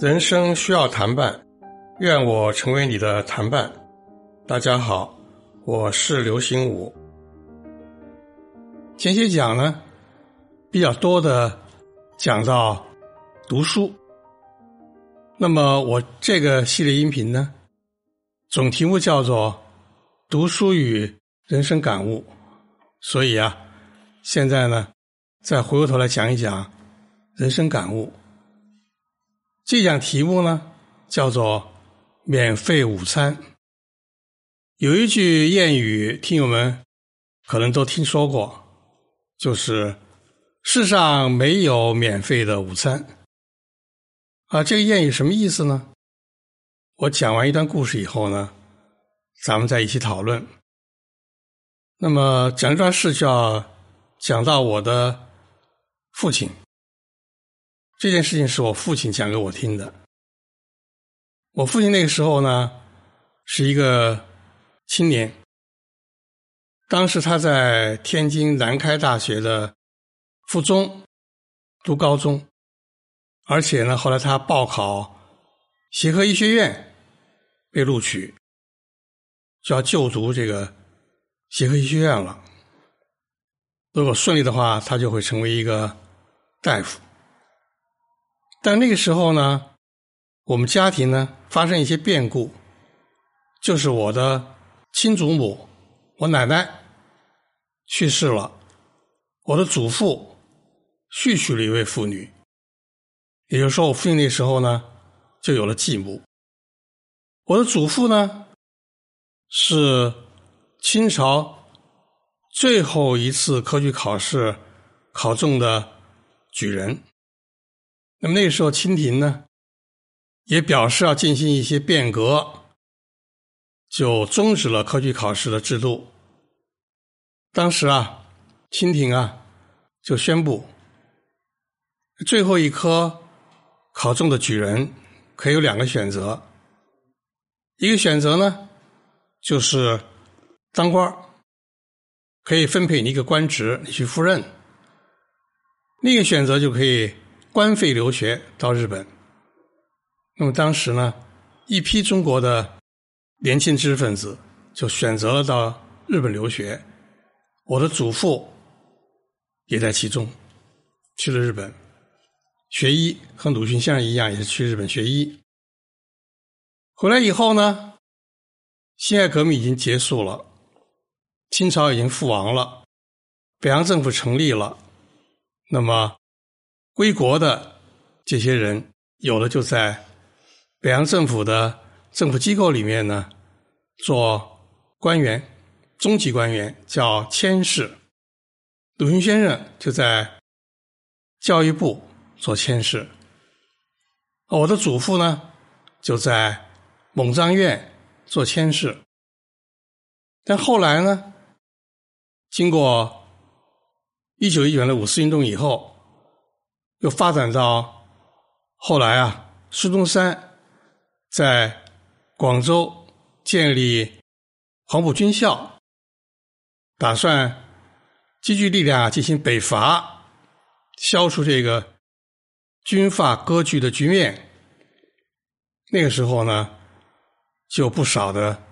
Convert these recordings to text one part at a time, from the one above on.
人生需要谈伴，愿我成为你的谈伴。大家好，我是刘心武。前些讲呢，比较多的讲到读书。那么我这个系列音频呢，总题目叫做《读书与人生感悟》，所以啊，现在呢，再回过头来讲一讲人生感悟。这讲题目呢，叫做“免费午餐”。有一句谚语，听友们可能都听说过，就是“世上没有免费的午餐”。啊，这个谚语什么意思呢？我讲完一段故事以后呢，咱们再一起讨论。那么讲一段事叫讲到我的父亲。这件事情是我父亲讲给我听的。我父亲那个时候呢，是一个青年。当时他在天津南开大学的附中读高中，而且呢，后来他报考协和医学院被录取，就要就读这个协和医学院了。如果顺利的话，他就会成为一个大夫。但那个时候呢，我们家庭呢发生一些变故，就是我的亲祖母，我奶奶去世了，我的祖父续娶了一位妇女，也就是说，我父亲那时候呢就有了继母。我的祖父呢是清朝最后一次科举考试考中的举人。那么那时候，清廷呢也表示要进行一些变革，就终止了科举考试的制度。当时啊，清廷啊就宣布，最后一科考中的举人可以有两个选择，一个选择呢就是当官可以分配你一个官职，你去赴任；另一个选择就可以。官费留学到日本，那么当时呢，一批中国的年轻知识分子就选择了到日本留学。我的祖父也在其中，去了日本学医，和鲁迅先生一样，也是去日本学医。回来以后呢，辛亥革命已经结束了，清朝已经覆亡了，北洋政府成立了，那么。归国的这些人，有的就在北洋政府的政府机构里面呢做官员，中级官员叫佥事。鲁迅先生就在教育部做佥事。我的祖父呢就在蒙藏院做佥事。但后来呢，经过一九一九年的五四运动以后。又发展到后来啊，孙中山在广州建立黄埔军校，打算积聚力量啊进行北伐，消除这个军阀割据的局面。那个时候呢，就不少的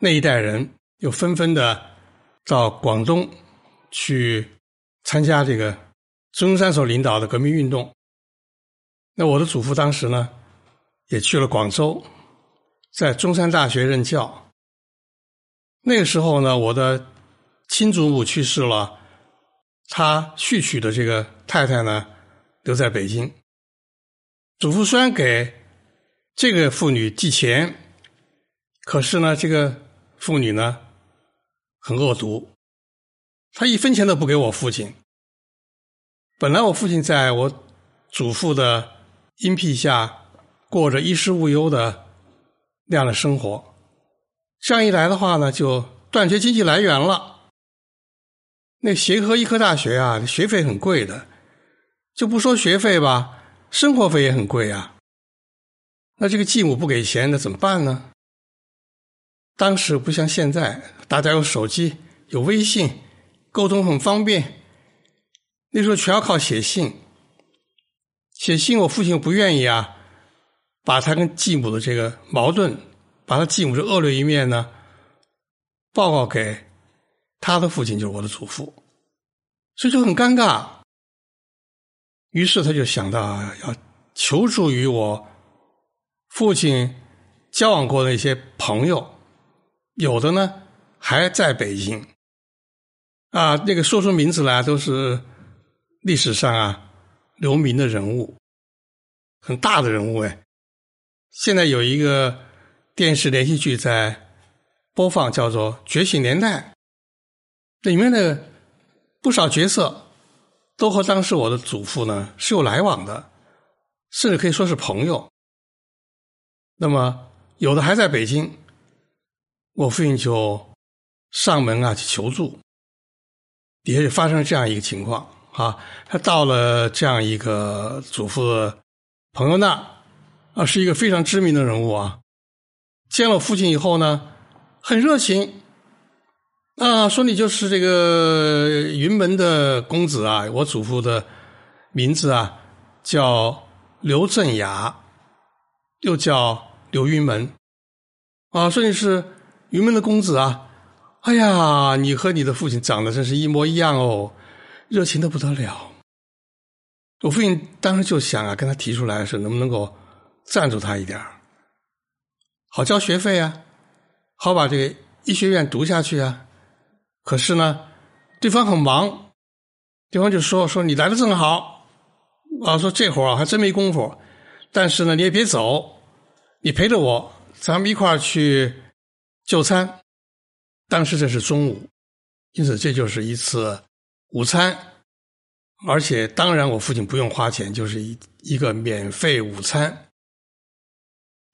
那一代人又纷纷的到广东去参加这个。孙中山所领导的革命运动，那我的祖父当时呢，也去了广州，在中山大学任教。那个时候呢，我的亲祖母去世了，他续娶的这个太太呢，留在北京。祖父虽然给这个妇女寄钱，可是呢，这个妇女呢，很恶毒，他一分钱都不给我父亲。本来我父亲在我祖父的荫庇下过着衣食无忧的那样的生活，这样一来的话呢，就断绝经济来源了。那协和医科大学啊，学费很贵的，就不说学费吧，生活费也很贵啊。那这个继母不给钱，那怎么办呢？当时不像现在，大家有手机、有微信，沟通很方便。那时候全要靠写信，写信我父亲不愿意啊，把他跟继母的这个矛盾，把他继母的恶劣一面呢，报告给他的父亲，就是我的祖父，所以就很尴尬。于是他就想到要求助于我父亲交往过的一些朋友，有的呢还在北京，啊，那个说出名字来都是。历史上啊，留名的人物，很大的人物哎。现在有一个电视连续剧在播放，叫做《觉醒年代》，里面的不少角色都和当时我的祖父呢是有来往的，甚至可以说是朋友。那么有的还在北京，我父亲就上门啊去求助，也是发生了这样一个情况。啊，他到了这样一个祖父朋友那啊，是一个非常知名的人物啊。见了父亲以后呢，很热情啊，说你就是这个云门的公子啊。我祖父的名字啊叫刘振雅，又叫刘云门啊，说你是云门的公子啊。哎呀，你和你的父亲长得真是一模一样哦。热情的不得了，我父亲当时就想啊，跟他提出来是能不能够赞助他一点好交学费啊，好把这个医学院读下去啊。可是呢，对方很忙，对方就说说你来的正好啊，说这会儿啊还真没工夫，但是呢你也别走，你陪着我，咱们一块儿去就餐。当时这是中午，因此这就是一次。午餐，而且当然我父亲不用花钱，就是一一个免费午餐。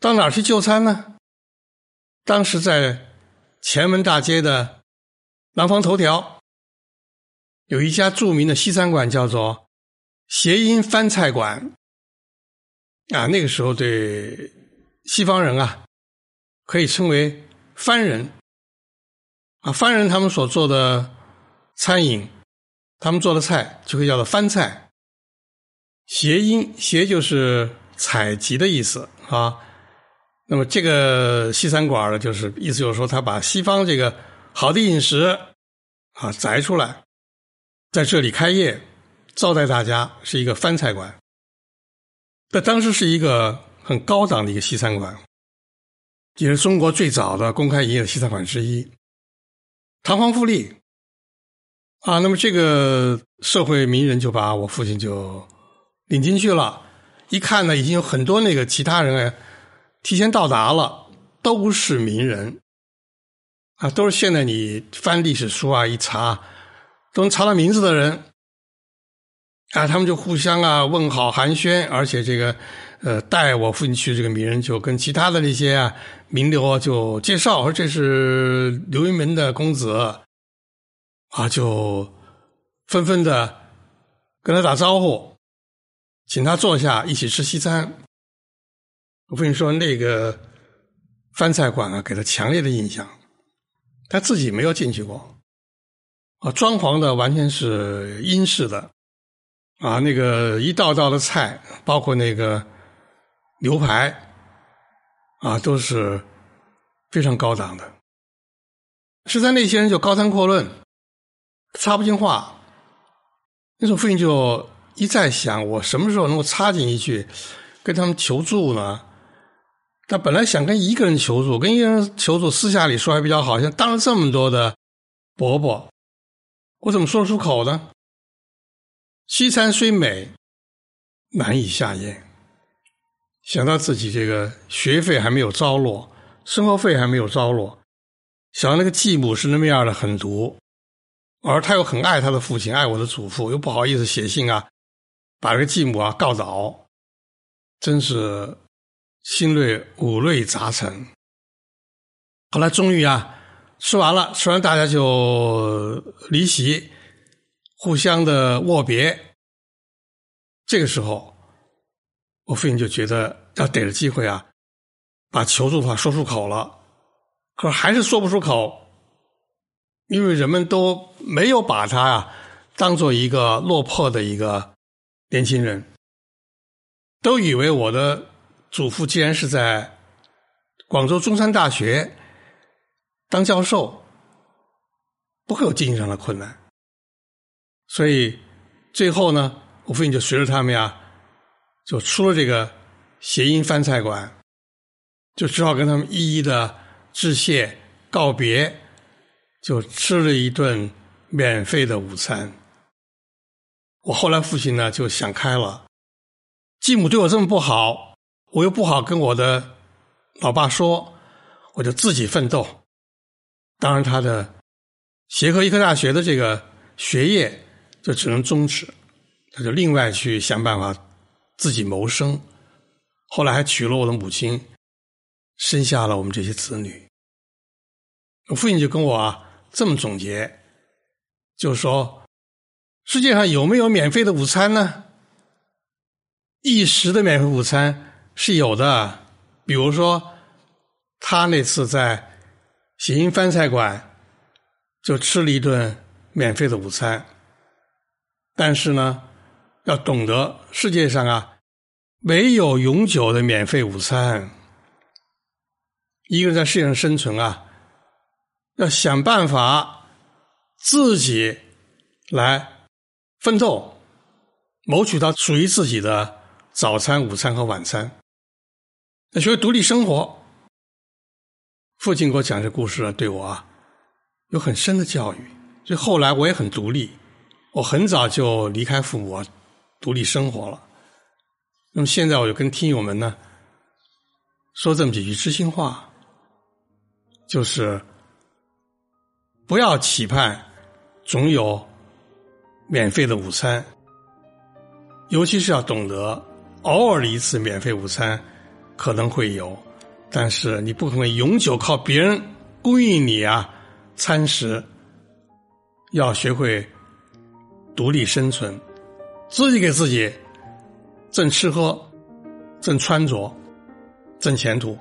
到哪儿去就餐呢？当时在前门大街的南方头条，有一家著名的西餐馆，叫做谐音翻菜馆。啊，那个时候对西方人啊，可以称为番人。啊，番人他们所做的餐饮。他们做的菜就可以叫做番菜，谐音“谐”就是采集的意思啊。那么这个西餐馆呢，就是意思就是说，他把西方这个好的饮食啊摘出来，在这里开业招待大家，是一个番菜馆。在当时是一个很高档的一个西餐馆，也是中国最早的公开营业的西餐馆之一，堂皇富丽。啊，那么这个社会名人就把我父亲就领进去了，一看呢，已经有很多那个其他人哎提前到达了，都是名人，啊，都是现在你翻历史书啊一查都能查到名字的人，啊，他们就互相啊问好寒暄，而且这个呃带我父亲去这个名人就跟其他的那些啊名流啊就介绍说这是刘云门的公子。啊，就纷纷的跟他打招呼，请他坐下一起吃西餐。我父亲说，那个饭菜馆啊，给他强烈的印象。他自己没有进去过，啊，装潢的完全是英式的，啊，那个一道道的菜，包括那个牛排，啊，都是非常高档的。实在那些人就高谈阔论。插不进话，那时候父亲就一再想，我什么时候能够插进一句，跟他们求助呢？他本来想跟一个人求助，跟一个人求助，私下里说还比较好，像当了这么多的伯伯，我怎么说得出口呢？西餐虽美，难以下咽。想到自己这个学费还没有着落，生活费还没有着落，想到那个继母是那么样的狠毒。而他又很爱他的父亲，爱我的祖父，又不好意思写信啊，把这个继母啊告倒，真是心内五味杂陈。后来终于啊吃完了，吃完大家就离席，互相的握别。这个时候，我父亲就觉得要逮着机会啊，把求助的话说出口了，可是还是说不出口。因为人们都没有把他啊当做一个落魄的一个年轻人，都以为我的祖父既然是在广州中山大学当教授，不会有经济上的困难，所以最后呢，我父亲就随着他们呀，就出了这个谐音饭菜馆，就只好跟他们一一的致谢告别。就吃了一顿免费的午餐。我后来父亲呢就想开了，继母对我这么不好，我又不好跟我的老爸说，我就自己奋斗。当然，他的协和医科大学的这个学业就只能终止，他就另外去想办法自己谋生。后来还娶了我的母亲，生下了我们这些子女。我父亲就跟我啊。这么总结，就说，世界上有没有免费的午餐呢？一时的免费午餐是有的，比如说，他那次在喜音饭菜馆就吃了一顿免费的午餐。但是呢，要懂得世界上啊，没有永久的免费午餐。一个人在世界上生存啊。要想办法自己来奋斗，谋取到属于自己的早餐、午餐和晚餐。要学会独立生活。父亲给我讲这故事啊，对我啊有很深的教育。所以后来我也很独立，我很早就离开父母，独立生活了。那么现在我就跟听友们呢说这么几句知心话，就是。不要期盼总有免费的午餐，尤其是要懂得偶尔的一次免费午餐可能会有，但是你不可能永久靠别人供应你啊餐食。要学会独立生存，自己给自己挣吃喝、挣穿着、挣前途。